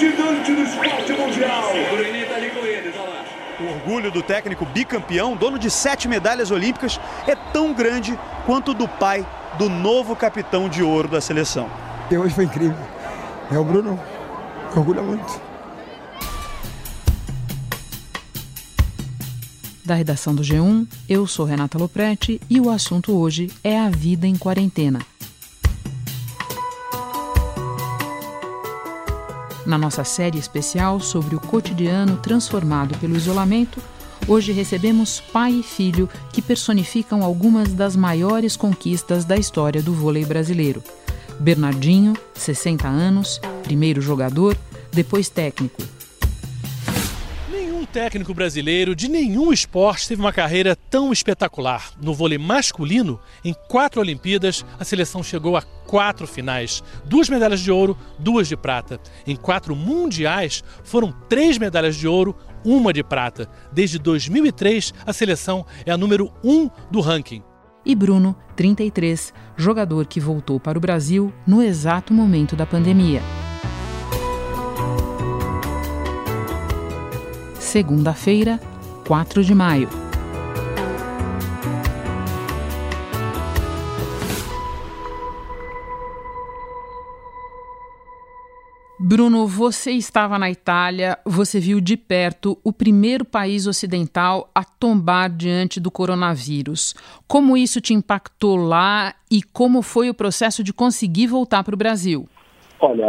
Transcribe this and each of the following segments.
Gigante do esporte mundial. O orgulho do técnico bicampeão, dono de sete medalhas olímpicas, é tão grande quanto o do pai do novo capitão de ouro da seleção. E hoje foi incrível. É o Bruno, orgulha muito. da redação do G1. Eu sou Renata Loprete e o assunto hoje é a vida em quarentena. Na nossa série especial sobre o cotidiano transformado pelo isolamento, hoje recebemos pai e filho que personificam algumas das maiores conquistas da história do vôlei brasileiro. Bernardinho, 60 anos, primeiro jogador, depois técnico, técnico brasileiro de nenhum esporte teve uma carreira tão espetacular. No vôlei masculino, em quatro Olimpíadas, a seleção chegou a quatro finais: duas medalhas de ouro, duas de prata. Em quatro mundiais, foram três medalhas de ouro, uma de prata. Desde 2003, a seleção é a número um do ranking. E Bruno, 33, jogador que voltou para o Brasil no exato momento da pandemia. Segunda-feira, 4 de maio. Bruno, você estava na Itália, você viu de perto o primeiro país ocidental a tombar diante do coronavírus. Como isso te impactou lá e como foi o processo de conseguir voltar para o Brasil? Olha,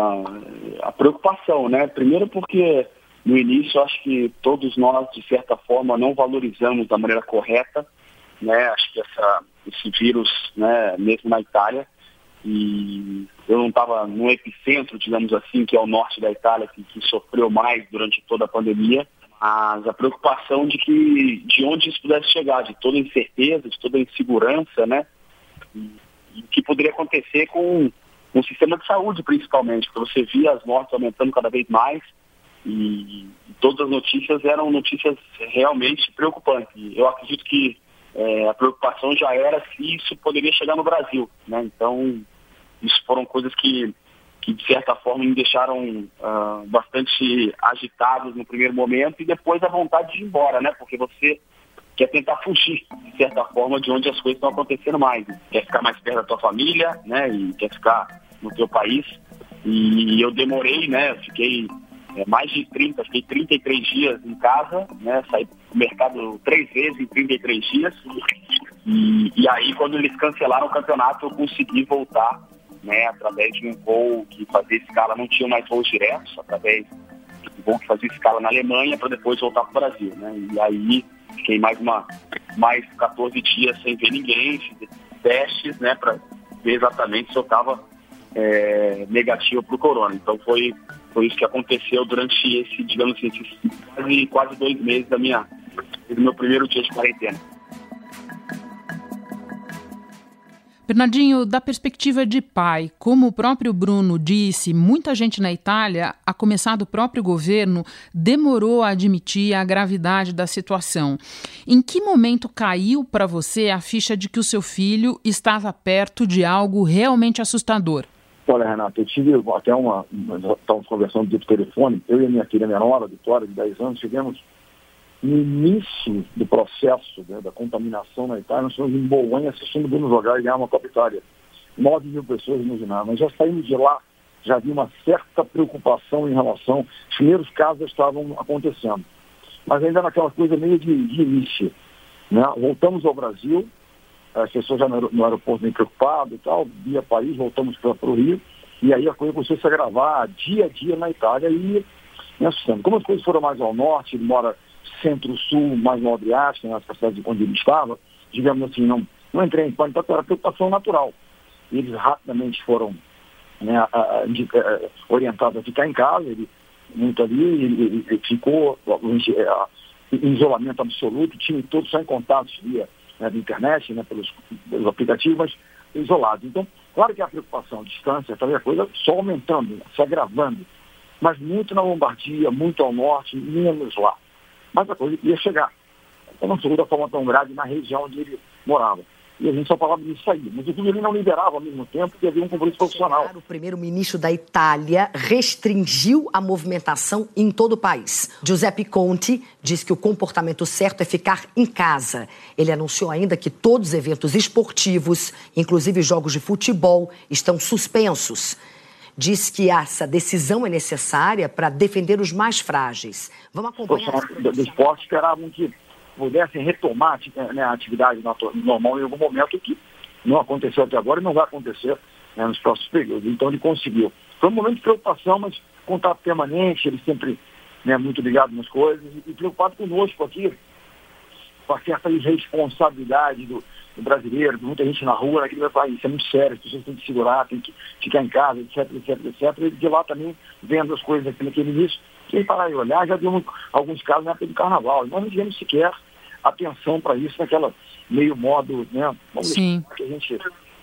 a preocupação, né? Primeiro porque no início, acho que todos nós, de certa forma, não valorizamos da maneira correta, né? Acho que essa, esse vírus, né, mesmo na Itália, e eu não estava no epicentro, digamos assim, que é o norte da Itália, que, que, sofreu mais durante toda a pandemia, mas a preocupação de que de onde isso pudesse chegar, de toda incerteza, de toda insegurança, né? E o que poderia acontecer com, com o sistema de saúde, principalmente, porque você via as mortes aumentando cada vez mais, e todas as notícias eram notícias realmente preocupantes. Eu acredito que é, a preocupação já era se isso poderia chegar no Brasil. Né? Então, isso foram coisas que, que de certa forma, me deixaram uh, bastante agitados no primeiro momento e depois a vontade de ir embora, né? porque você quer tentar fugir, de certa forma, de onde as coisas estão acontecendo mais. Quer ficar mais perto da tua família né? e quer ficar no teu país. E eu demorei, né? Fiquei é, mais de 30, fiquei 33 dias em casa, né? Saí do mercado três vezes em 33 dias. E, e aí, quando eles cancelaram o campeonato, eu consegui voltar, né? Através de um voo que fazia escala, não tinha mais voos diretos, através de um voo que fazia escala na Alemanha para depois voltar para o Brasil, né? E aí, fiquei mais, uma, mais 14 dias sem ver ninguém, testes, né? Para ver exatamente se eu estava é, negativo para o corona. Então, foi foi isso que aconteceu durante esse, digamos assim, esses quase, quase dois meses da minha, do meu primeiro dia de quarentena. Bernardinho, da perspectiva de pai, como o próprio Bruno disse, muita gente na Itália, a começar do próprio governo, demorou a admitir a gravidade da situação. Em que momento caiu para você a ficha de que o seu filho estava perto de algo realmente assustador? Olha, Renato, eu tive até uma. Estávamos conversando por telefone, eu e a minha filha menor, a Vitória, de 10 anos, tivemos no início do processo né, da contaminação na Itália, nós estávamos em Bolonha assistindo o Bruno jogar e ganhar uma Copa Itália. 9 mil pessoas imaginavam. Mas já saímos de lá, já havia uma certa preocupação em relação. Os primeiros casos estavam acontecendo. Mas ainda naquela coisa meio de, de início. Né? Voltamos ao Brasil, as pessoas já no aeroporto bem preocupadas e tal, via país, voltamos para o Rio, e aí a coisa começou a se agravar dia a dia na Itália e me assustando. Como as coisas foram mais ao norte, ele mora centro-sul, mais no Adriático, na cidade onde ele estava, digamos assim, não, não entrei em pânico, era preocupação natural. Eles rapidamente foram né, a, a, a, orientados a ficar em casa, ele muito ali, ele, ele ficou em isolamento absoluto, tinha todos só em contatos via né, internet, né, pelos, pelos aplicativos, mas isolados. Então, claro que a preocupação, a distância, talvez a coisa só aumentando, se agravando, mas muito na Lombardia, muito ao norte, menos lá. Mas a coisa ia chegar. Então não chegou da forma tão grave na região onde ele morava. E a gente só falava disso aí. Mas o ele não liberava ao mesmo tempo que havia um compromisso profissional. O primeiro-ministro da Itália restringiu a movimentação em todo o país. Giuseppe Conte diz que o comportamento certo é ficar em casa. Ele anunciou ainda que todos os eventos esportivos, inclusive jogos de futebol, estão suspensos. Diz que essa decisão é necessária para defender os mais frágeis. Vamos acompanhar. Os do esporte esperavam que pudessem retomar né, a atividade normal em algum momento, que não aconteceu até agora e não vai acontecer né, nos próximos períodos. Então ele conseguiu. Foi um momento de preocupação, mas contato permanente, ele sempre né, muito ligado nas coisas e preocupado conosco aqui, com a certa irresponsabilidade do, do brasileiro, muita gente na rua, naquele país, isso é muito sério, as pessoas têm que segurar, têm que ficar em casa, etc, etc, etc. E de lá também vendo as coisas aqui naquele início, quem parar e olhar, já deu alguns casos na época do carnaval. Nós não tivemos sequer atenção para isso naquela meio modo, né? Vamos Sim. que a gente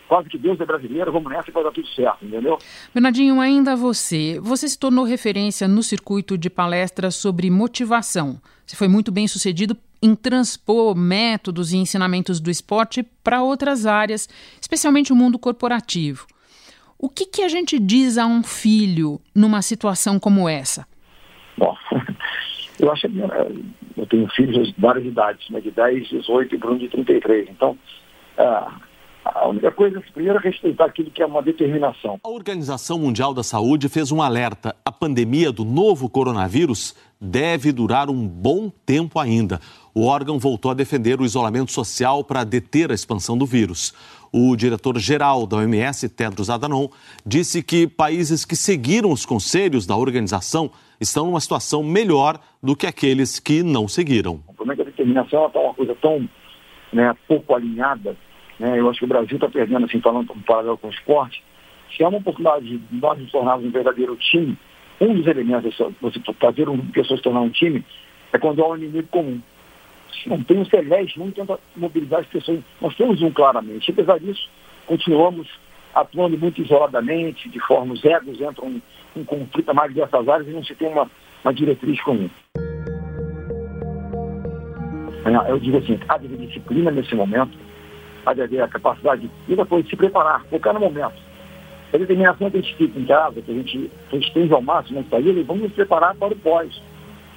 quase que Deus é brasileiro, vamos nessa e vai dar tudo certo, entendeu? Bernardinho, ainda você. Você se tornou referência no circuito de palestras sobre motivação. Você foi muito bem sucedido em transpor métodos e ensinamentos do esporte para outras áreas, especialmente o mundo corporativo. O que, que a gente diz a um filho numa situação como essa? Bom, eu acho que eh, eu tenho filhos de várias idades, né, de 10, 18 e Bruno de 33. Então, ah, a única coisa, primeiro, é respeitar aquilo que é uma determinação. A Organização Mundial da Saúde fez um alerta. A pandemia do novo coronavírus deve durar um bom tempo ainda. O órgão voltou a defender o isolamento social para deter a expansão do vírus. O diretor-geral da OMS, Tedros Adhanom, disse que países que seguiram os conselhos da organização estão numa situação melhor do que aqueles que não seguiram. O problema é que a determinação está uma coisa tão né, pouco alinhada. Né? Eu acho que o Brasil está perdendo, assim, falando um paralelo com o esporte. Se há uma oportunidade de nós nos tornarmos um verdadeiro time, um dos elementos de você fazer um, pessoas tornar um time é quando há um inimigo comum. Se não tem um celeste, um tenta mobilizar as pessoas. Nós temos um claramente. Apesar disso, continuamos atuando muito isoladamente, de forma os egos entram em, em conflito a mais diversas áreas e não se tem uma, uma diretriz comum. Eu digo assim, há de haver disciplina nesse momento, há de haver a capacidade e depois de se preparar, focar no momento. A determinação que a gente fica em casa, que a gente, tem ao máximo na saída, vamos nos preparar para o pós.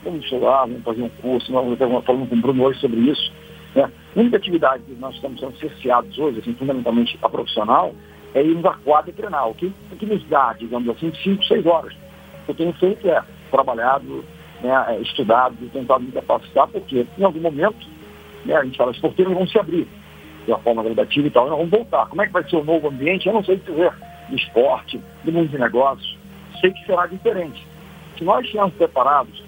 Vamos estudar, vamos fazer um curso, nós estamos falando com o Bruno hoje sobre isso. Né? A única atividade que nós estamos sendo cerceados hoje, assim, fundamentalmente a profissional, é irmos à quadra e treinar. O que, que nos dá, digamos assim, 5, 6 horas. Eu tenho feito é trabalhado, né, é, estudado, tentado me capacitar, porque em algum momento né, a gente fala, as porteiras vão se abrir de uma forma gradativa e tal, nós vamos voltar. Como é que vai ser o novo ambiente? Eu não sei dizer do esporte, do mundo de negócios. Sei que será diferente. Se nós estivermos preparados,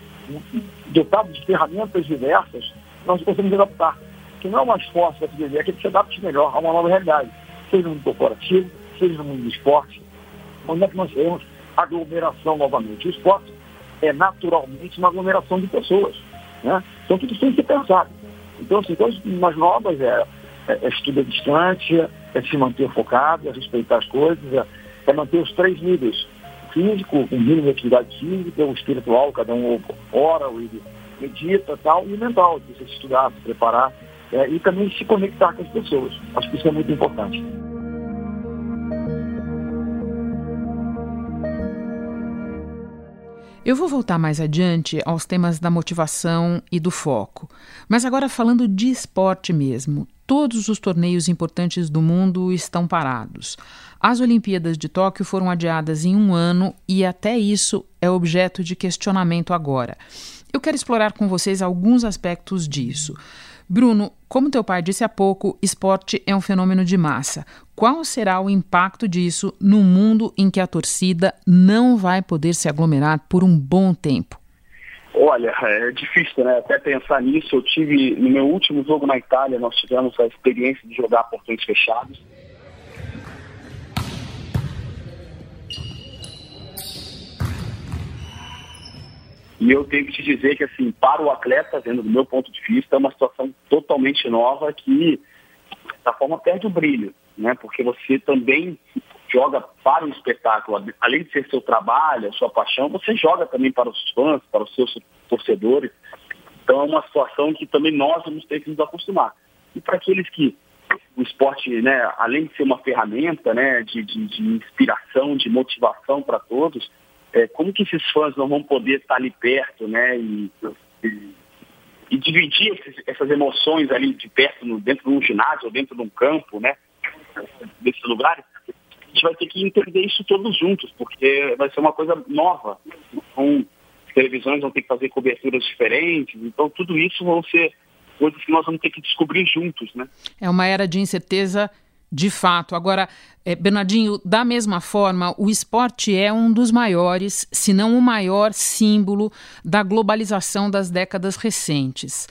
dotados de ferramentas diversas, nós conseguimos adaptar. Que não é mais fácil para se viver, é que se adapte melhor a uma nova realidade seja no corporativo, seja no mundo do esporte, onde é que nós temos aglomeração novamente. O esporte é naturalmente uma aglomeração de pessoas. Né? Então tudo isso tem que ser pensado. Então, assim, coisas mais novas é, é, é estudo à distância, é se manter focado, é respeitar as coisas, é, é manter os três níveis. Físico, com mínimo de atividade física, o espiritual, cada um ora, medita tal, e o mental, de você estudar, se preparar é, e também se conectar com as pessoas. Acho que isso é muito importante. Eu vou voltar mais adiante aos temas da motivação e do foco. Mas agora falando de esporte mesmo. Todos os torneios importantes do mundo estão parados. As Olimpíadas de Tóquio foram adiadas em um ano e até isso é objeto de questionamento agora. Eu quero explorar com vocês alguns aspectos disso. Bruno, como teu pai disse há pouco, esporte é um fenômeno de massa. Qual será o impacto disso no mundo em que a torcida não vai poder se aglomerar por um bom tempo? Olha, é difícil, né? Até pensar nisso. Eu tive, no meu último jogo na Itália, nós tivemos a experiência de jogar portões fechados. E eu tenho que te dizer que, assim, para o atleta, vendo do meu ponto de vista, é uma situação totalmente nova que, da forma, perde o brilho, né? Porque você também joga para o espetáculo, além de ser seu trabalho, sua paixão, você joga também para os fãs, para os seus torcedores. Então é uma situação que também nós vamos ter que nos acostumar. E para aqueles que o esporte, né, além de ser uma ferramenta né, de, de, de inspiração, de motivação para todos, é, como que esses fãs não vão poder estar ali perto, né? E, e, e dividir esses, essas emoções ali de perto, no, dentro de um ginásio ou dentro de um campo, né? Desses lugares, a gente vai ter que entender isso todos juntos, porque vai ser uma coisa nova. Então, televisões vão ter que fazer coberturas diferentes, então tudo isso vão ser coisas que nós vamos ter que descobrir juntos, né? É uma era de incerteza de fato. Agora, é, Bernardinho, da mesma forma, o esporte é um dos maiores, se não o maior símbolo da globalização das décadas recentes.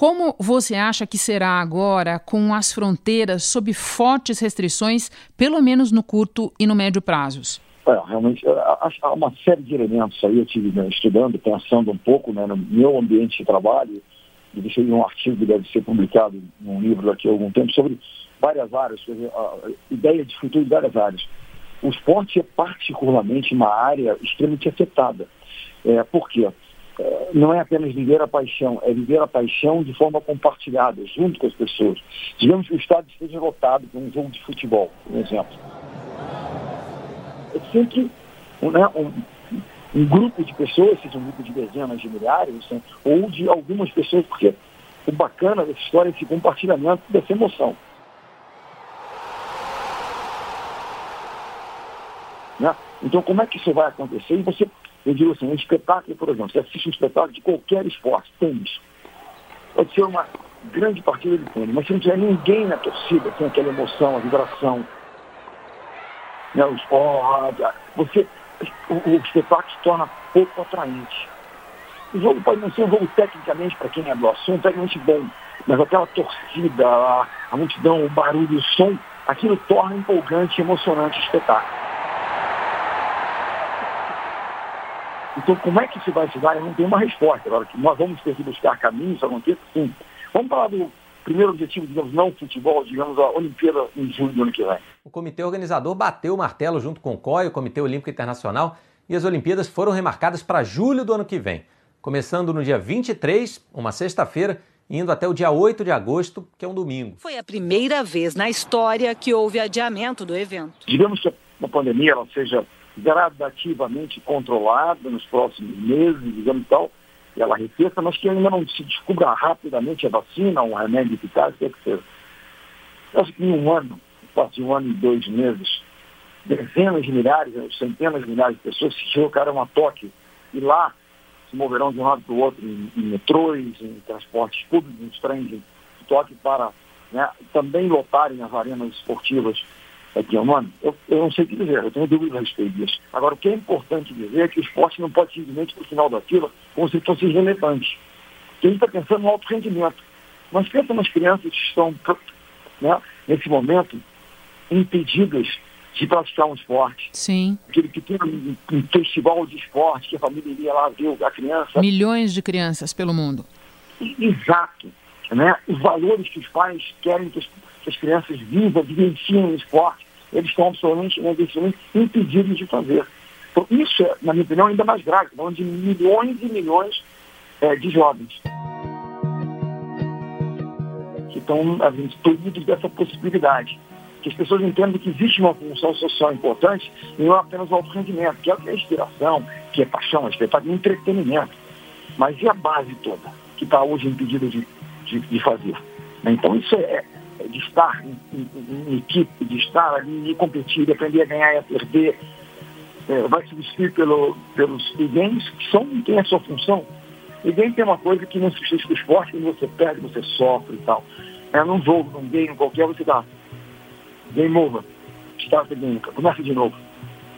Como você acha que será agora com as fronteiras sob fortes restrições, pelo menos no curto e no médio prazos? É, realmente, há uma série de elementos aí, eu estive né, estudando, pensando um pouco né, no meu ambiente de trabalho, e deixei um artigo que deve ser publicado num livro daqui a algum tempo sobre várias áreas, dizer, a ideia de futuro de várias áreas. O esporte é particularmente uma área extremamente afetada. É, por quê? Não é apenas viver a paixão, é viver a paixão de forma compartilhada, junto com as pessoas. Digamos que o estádio esteja lotado por um jogo de futebol, por exemplo. É sempre né, um, um grupo de pessoas, seja um grupo de dezenas de milhares, assim, ou de algumas pessoas, porque o bacana dessa história é esse compartilhamento dessa emoção. Né? Então, como é que isso vai acontecer? E você, eu digo assim, um espetáculo, por exemplo, você assiste um espetáculo de qualquer esporte, tênis. Pode ser uma grande partida de tênis, mas se não tiver ninguém na torcida, tem aquela emoção, a vibração, né, o esporte, você, o, o espetáculo se torna pouco atraente. O jogo pode não ser um jogo tecnicamente, para quem é do assunto, tecnicamente bom, mas aquela torcida, a, a multidão, o barulho, o som, aquilo torna empolgante emocionante o espetáculo. Então, como é que isso vai se dar? Eu não tenho uma resposta. Agora, que nós vamos ter que buscar caminhos para acontecer, sim. Vamos falar do primeiro objetivo, digamos, não futebol, digamos, a Olimpíada em julho do ano que vem. O comitê organizador bateu o martelo junto com o COI, o Comitê Olímpico Internacional, e as Olimpíadas foram remarcadas para julho do ano que vem, começando no dia 23, uma sexta-feira, indo até o dia 8 de agosto, que é um domingo. Foi a primeira vez na história que houve adiamento do evento. Digamos que a pandemia ela seja gradativamente controlada nos próximos meses, digamos tal, e ela arrefeça, mas que ainda não se descubra rapidamente a vacina, um remédio eficaz, quer que seja. Eu acho que em um ano, quase um ano e dois meses, dezenas de milhares, centenas de milhares de pessoas se deslocaram a Tóquio e lá se moverão de um lado para o outro em, em metrôs, em transportes públicos, em trens de Tóquio para né, também lotarem as arenas esportivas aqui é humano, eu, eu não sei o que dizer, eu tenho dúvidas a respeito disso. Agora, o que é importante dizer é que o esporte não pode simplesmente para o final da fila como se fosse relevante. Porque a gente está pensando no alto rendimento. Mas pensa nas crianças que estão, né, nesse momento, impedidas de praticar um esporte. Sim. Aquele que tem um, um festival de esporte, que a família iria lá ver a criança. Milhões de crianças pelo mundo. Exato. Né? Os valores que os pais querem que que as crianças vivam, vivenciem o esporte, eles estão absolutamente, né, absolutamente impedidos de fazer. Então, isso é, na minha opinião, ainda mais grave, falando de milhões e milhões é, de jovens que estão assim, dessa possibilidade. Que as pessoas entendam que existe uma função social importante e não apenas o alto rendimento, que é que é inspiração, que é paixão, é espetáculo, entretenimento. Mas e a base toda, que está hoje impedida de, de, de fazer? Então isso é, de estar em, em, em, equipe, de estar ali e competir, de aprender a ganhar e a perder, é, vai substituir pelo, pelos games, que são, tem a sua função. E game tem uma coisa que não substitui o esporte, quando você perde, você sofre e tal. É, num jogo, num game qualquer, você dá game over, start again, começa de novo.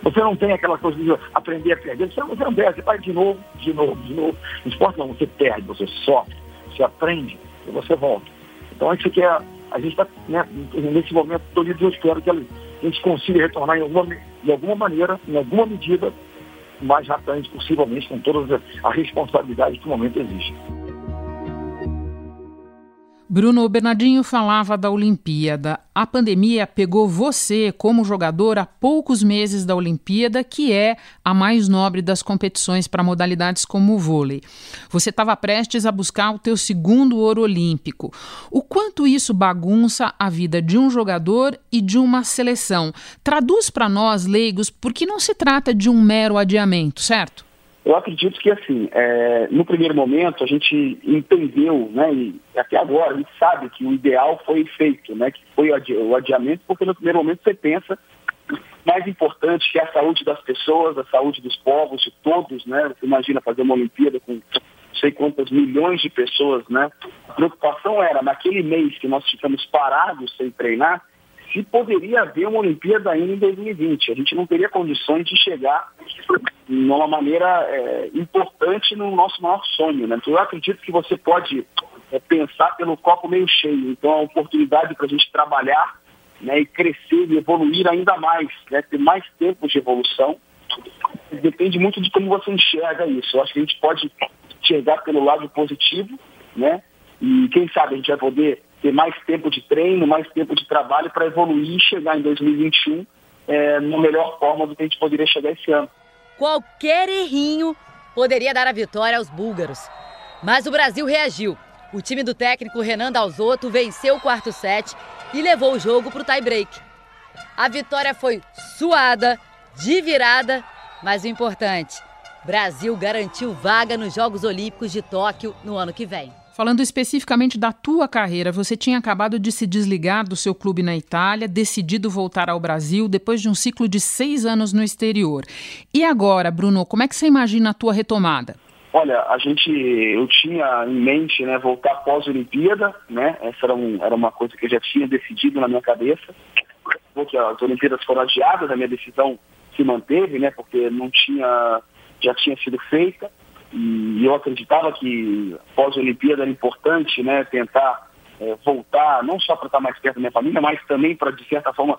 Você não tem aquela coisa de aprender a perder. Você, você não perde, você vai de novo, de novo, de novo. No esporte não, você perde, você sofre, você aprende e você volta. Então a gente quer, a gente está, né, nesse momento, dia eu espero que a gente consiga retornar em alguma, de alguma maneira, em alguma medida, mais rapidamente possivelmente, com toda a responsabilidade que o momento exige. Bruno Bernardinho falava da Olimpíada. A pandemia pegou você como jogador há poucos meses da Olimpíada, que é a mais nobre das competições para modalidades como o vôlei. Você estava prestes a buscar o teu segundo ouro olímpico. O quanto isso bagunça a vida de um jogador e de uma seleção? Traduz para nós, leigos, porque não se trata de um mero adiamento, certo? Eu acredito que, assim, é, no primeiro momento a gente entendeu, né, e até agora a gente sabe que o ideal foi feito, né, que foi o adiamento, porque no primeiro momento você pensa mais importante que é a saúde das pessoas, a saúde dos povos, de todos, né? Você imagina fazer uma Olimpíada com não sei quantas milhões de pessoas, né? A preocupação era, naquele mês que nós ficamos parados sem treinar, se poderia haver uma Olimpíada ainda em 2020. A gente não teria condições de chegar de uma maneira é, importante no nosso maior sonho. Né? Então, eu acredito que você pode é, pensar pelo copo meio cheio. Então, é uma oportunidade para a gente trabalhar né, e crescer e evoluir ainda mais, né, ter mais tempo de evolução. Depende muito de como você enxerga isso. Eu acho que a gente pode enxergar pelo lado positivo, né? E quem sabe a gente vai poder ter mais tempo de treino, mais tempo de trabalho para evoluir e chegar em 2021 é, na melhor forma do que a gente poderia chegar esse ano. Qualquer errinho poderia dar a vitória aos búlgaros. Mas o Brasil reagiu. O time do técnico Renan Dalzotto venceu o quarto set e levou o jogo para o tie-break. A vitória foi suada, de virada, mas o importante, Brasil garantiu vaga nos Jogos Olímpicos de Tóquio no ano que vem. Falando especificamente da tua carreira, você tinha acabado de se desligar do seu clube na Itália, decidido voltar ao Brasil depois de um ciclo de seis anos no exterior. E agora, Bruno, como é que você imagina a tua retomada? Olha, a gente, eu tinha em mente, né, voltar pós-Olimpíada, né? Essa era, um, era uma coisa que eu já tinha decidido na minha cabeça. Porque as Olimpíadas foram adiadas, a minha decisão se manteve, né? Porque não tinha, já tinha sido feita. E eu acreditava que pós-Olimpíada era importante né, tentar é, voltar, não só para estar mais perto da minha família, mas também para, de certa forma,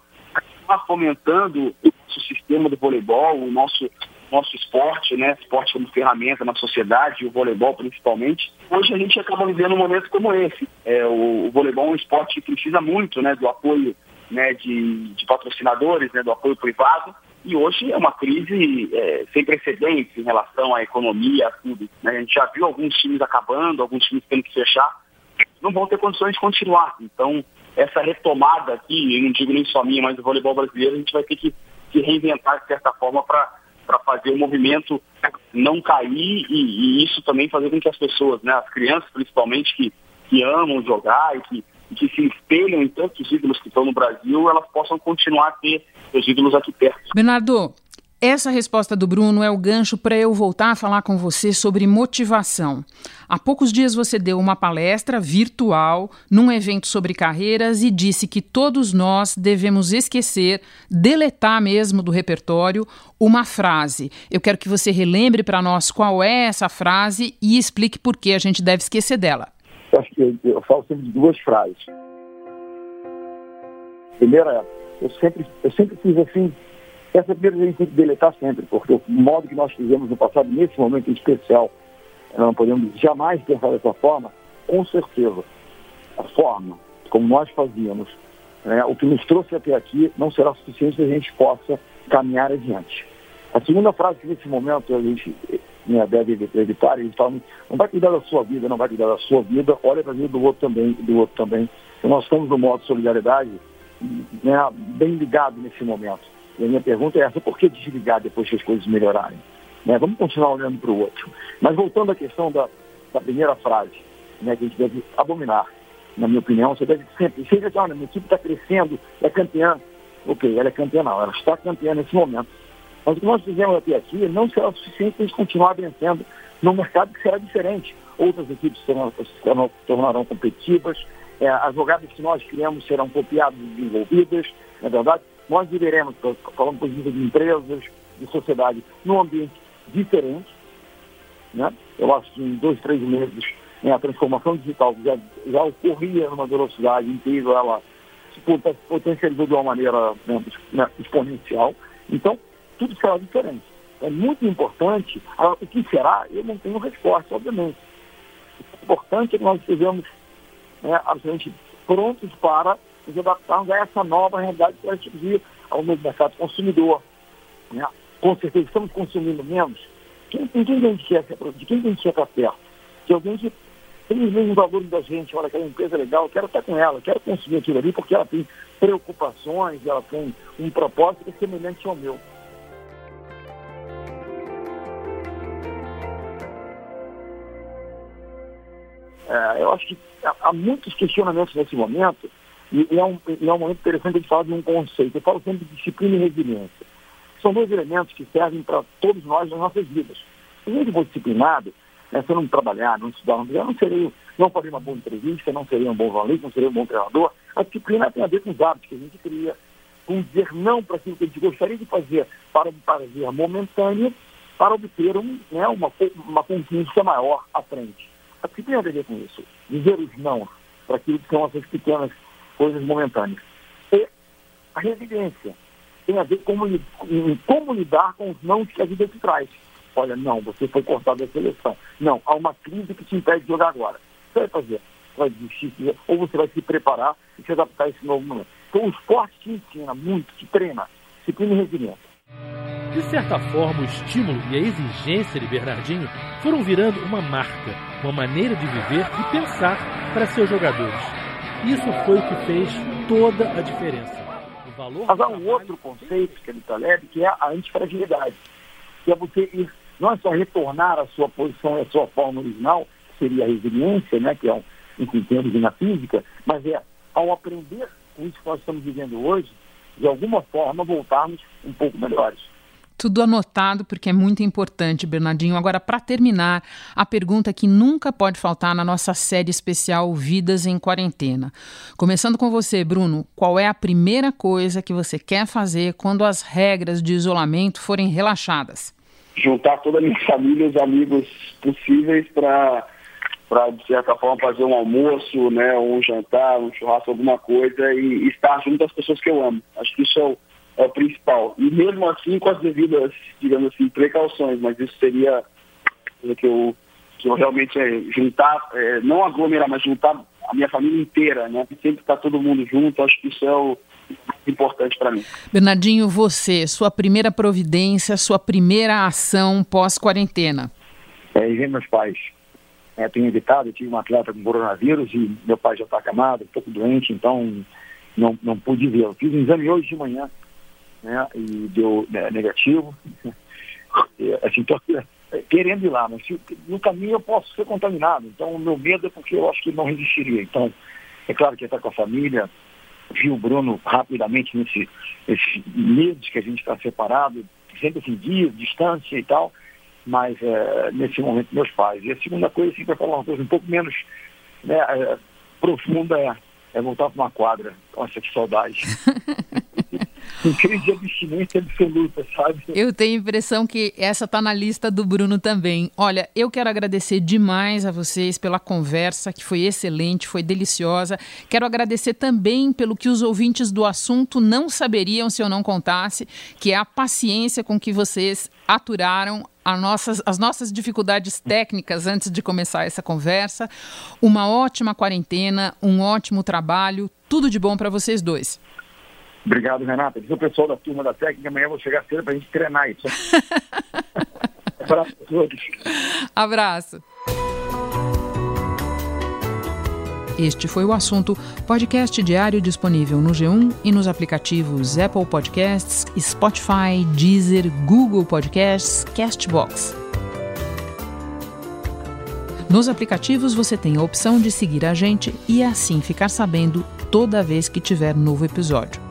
estar fomentando o nosso sistema do voleibol, o nosso, nosso esporte, né, esporte como ferramenta na sociedade, o voleibol principalmente. Hoje a gente acaba vivendo um momento como esse. É, o, o voleibol é um esporte que precisa muito né, do apoio né, de, de patrocinadores, né, do apoio privado, e hoje é uma crise é, sem precedentes em relação à economia, a tudo. Né? A gente já viu alguns times acabando, alguns times tendo que fechar, não vão ter condições de continuar. Então, essa retomada aqui, eu não digo nem só minha, mas do voleibol brasileiro, a gente vai ter que se reinventar de certa forma para fazer o movimento não cair e, e, isso também fazer com que as pessoas, né, as crianças principalmente, que, que amam jogar e que que se espelham em tantos ídolos que estão no Brasil, elas possam continuar a ter os ídolos aqui perto. Bernardo, essa resposta do Bruno é o gancho para eu voltar a falar com você sobre motivação. Há poucos dias você deu uma palestra virtual num evento sobre carreiras e disse que todos nós devemos esquecer, deletar mesmo do repertório, uma frase. Eu quero que você relembre para nós qual é essa frase e explique por que a gente deve esquecer dela. Eu acho que eu, eu falo sempre de duas frases. Primeira é, eu sempre, eu sempre fiz assim, essa primeira a gente tem que deletar sempre, porque o modo que nós fizemos no passado, nesse momento especial, não podemos jamais pensar dessa forma, com certeza, a forma como nós fazíamos, né, o que nos trouxe até aqui não será suficiente para a gente possa caminhar adiante. A segunda frase que nesse momento a gente né, deve evitar, eles falam, não vai cuidar da sua vida, não vai cuidar da sua vida, olha para a vida do outro também, do outro também. Então, nós estamos no modo solidariedade né, bem ligado nesse momento. E a minha pergunta é essa, por que desligar depois que as coisas melhorarem? Né, vamos continuar olhando para o outro. Mas voltando à questão da, da primeira frase, né, que a gente deve abominar, na minha opinião, você deve sempre, seja que a minha equipe está crescendo, é campeã, ok, ela é campeã não, ela está campeã nesse momento mas o que nós fizemos até aqui não será suficiente para a gente continuar vencendo num mercado que será diferente. Outras equipes se tornarão competitivas, é, as jogadas que nós criamos serão copiadas e desenvolvidas, na é verdade. nós viveremos, falando por nível de empresas, de sociedade, num ambiente diferente. Né? Eu acho que em dois, três meses né, a transformação digital já, já ocorria numa velocidade incrível, ela se potencializou de uma maneira né, exponencial. Então, tudo será diferente. É muito importante, o que será, eu não tenho resposta, obviamente. O importante é que nós estejamos né, absolutamente prontos para nos adaptarmos a essa nova realidade que vai surgir ao novo mercado consumidor. Né? Com certeza estamos consumindo menos. Quem, quem a gente quer, de quem a gente quer estar perto? De alguém que tem os mesmos valores da gente, olha, aquela empresa legal, quero estar com ela, quero consumir aquilo ali porque ela tem preocupações, ela tem um propósito que é semelhante ao meu. Eu acho que há muitos questionamentos nesse momento e, é, um, é um momento interessante de falar de um conceito. Eu falo sempre de disciplina e resiliência. São dois elementos que servem para todos nós nas nossas vidas. Se gente for disciplinado, né, se eu não trabalhar, não estudar, não, eu não seria, não faria uma boa entrevista, não seria um bom jornalista, não seria um bom treinador. A disciplina tem a ver com os hábitos que a gente cria, com dizer não para aquilo que a gente gostaria de fazer para um prazer momentâneo, para obter um, né, uma, uma conquista maior à frente. A disciplina tem a ver com isso. Dizer os não para aquilo que são essas pequenas coisas momentâneas. E a resiliência tem a ver com como lidar com os não que a vida te traz. Olha, não, você foi cortado da seleção. Não, há uma crise que te impede de jogar agora. O que você vai fazer? Você vai desistir, ou você vai se preparar e se adaptar a esse novo momento. Então o esporte te ensina muito, te treina, disciplina e resiliência. De certa forma, o estímulo e a exigência de Bernardinho foram virando uma marca, uma maneira de viver e pensar para seus jogadores. Isso foi o que fez toda a diferença. O Mas há um outro conceito que ele está leve, que é a antifragilidade, que é você ir, não é só retornar à sua posição, à sua forma original, que seria a resiliência, né, que é um, em termos na física, mas é ao aprender com isso que nós estamos vivendo hoje, de alguma forma voltarmos um pouco melhores. Tudo anotado porque é muito importante, Bernardinho. Agora, para terminar, a pergunta que nunca pode faltar na nossa série especial Vidas em Quarentena. Começando com você, Bruno, qual é a primeira coisa que você quer fazer quando as regras de isolamento forem relaxadas? Juntar toda a minha família, os amigos possíveis para para de certa forma fazer um almoço, né, um jantar, um churrasco, alguma coisa e estar junto às pessoas que eu amo. Acho que isso é o é o principal. E mesmo assim com as devidas, digamos assim, precauções, mas isso seria o que eu, que eu realmente é juntar, é, não aglomerar, mas juntar a minha família inteira, né? Sempre estar tá todo mundo junto, acho que isso é o importante para mim. Bernardinho, você, sua primeira providência, sua primeira ação pós-quarentena? É, e ver meus pais. É, tenho evitado, eu tive um atleta com coronavírus e meu pai já está acamado, um pouco doente, então não, não pude ver. Eu fiz um exame hoje de manhã, né, e deu né, negativo. Assim, estou querendo ir lá, mas se, no caminho eu posso ser contaminado. Então, o meu medo é porque eu acho que não resistiria. Então, é claro que estar com a família, vi o Bruno rapidamente nesse, nesses meses que a gente está separado, sempre assim, dias, distância e tal, mas é, nesse momento meus pais. E a segunda coisa, assim, para falar uma coisa um pouco menos né, é, profunda, é, é voltar para uma quadra. Nossa, que saudade. crise de abstinência absoluta, sabe? Eu tenho a impressão que essa está na lista do Bruno também. Olha, eu quero agradecer demais a vocês pela conversa, que foi excelente, foi deliciosa. Quero agradecer também pelo que os ouvintes do assunto não saberiam se eu não contasse, que é a paciência com que vocês aturaram nossas, as nossas dificuldades técnicas antes de começar essa conversa. Uma ótima quarentena, um ótimo trabalho, tudo de bom para vocês dois. Obrigado, Renata. Diz o pessoal da turma da técnica, amanhã eu vou chegar cedo para a gente treinar isso. Abraço a todos. Abraço. Este foi o assunto podcast diário disponível no G1 e nos aplicativos Apple Podcasts, Spotify, Deezer, Google Podcasts, Castbox. Nos aplicativos você tem a opção de seguir a gente e assim ficar sabendo toda vez que tiver novo episódio.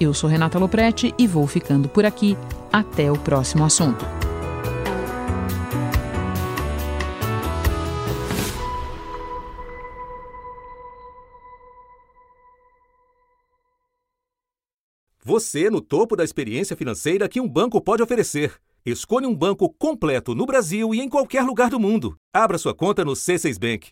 Eu sou Renata Loprete e vou ficando por aqui. Até o próximo assunto. Você no topo da experiência financeira que um banco pode oferecer. Escolha um banco completo no Brasil e em qualquer lugar do mundo. Abra sua conta no C6 Bank.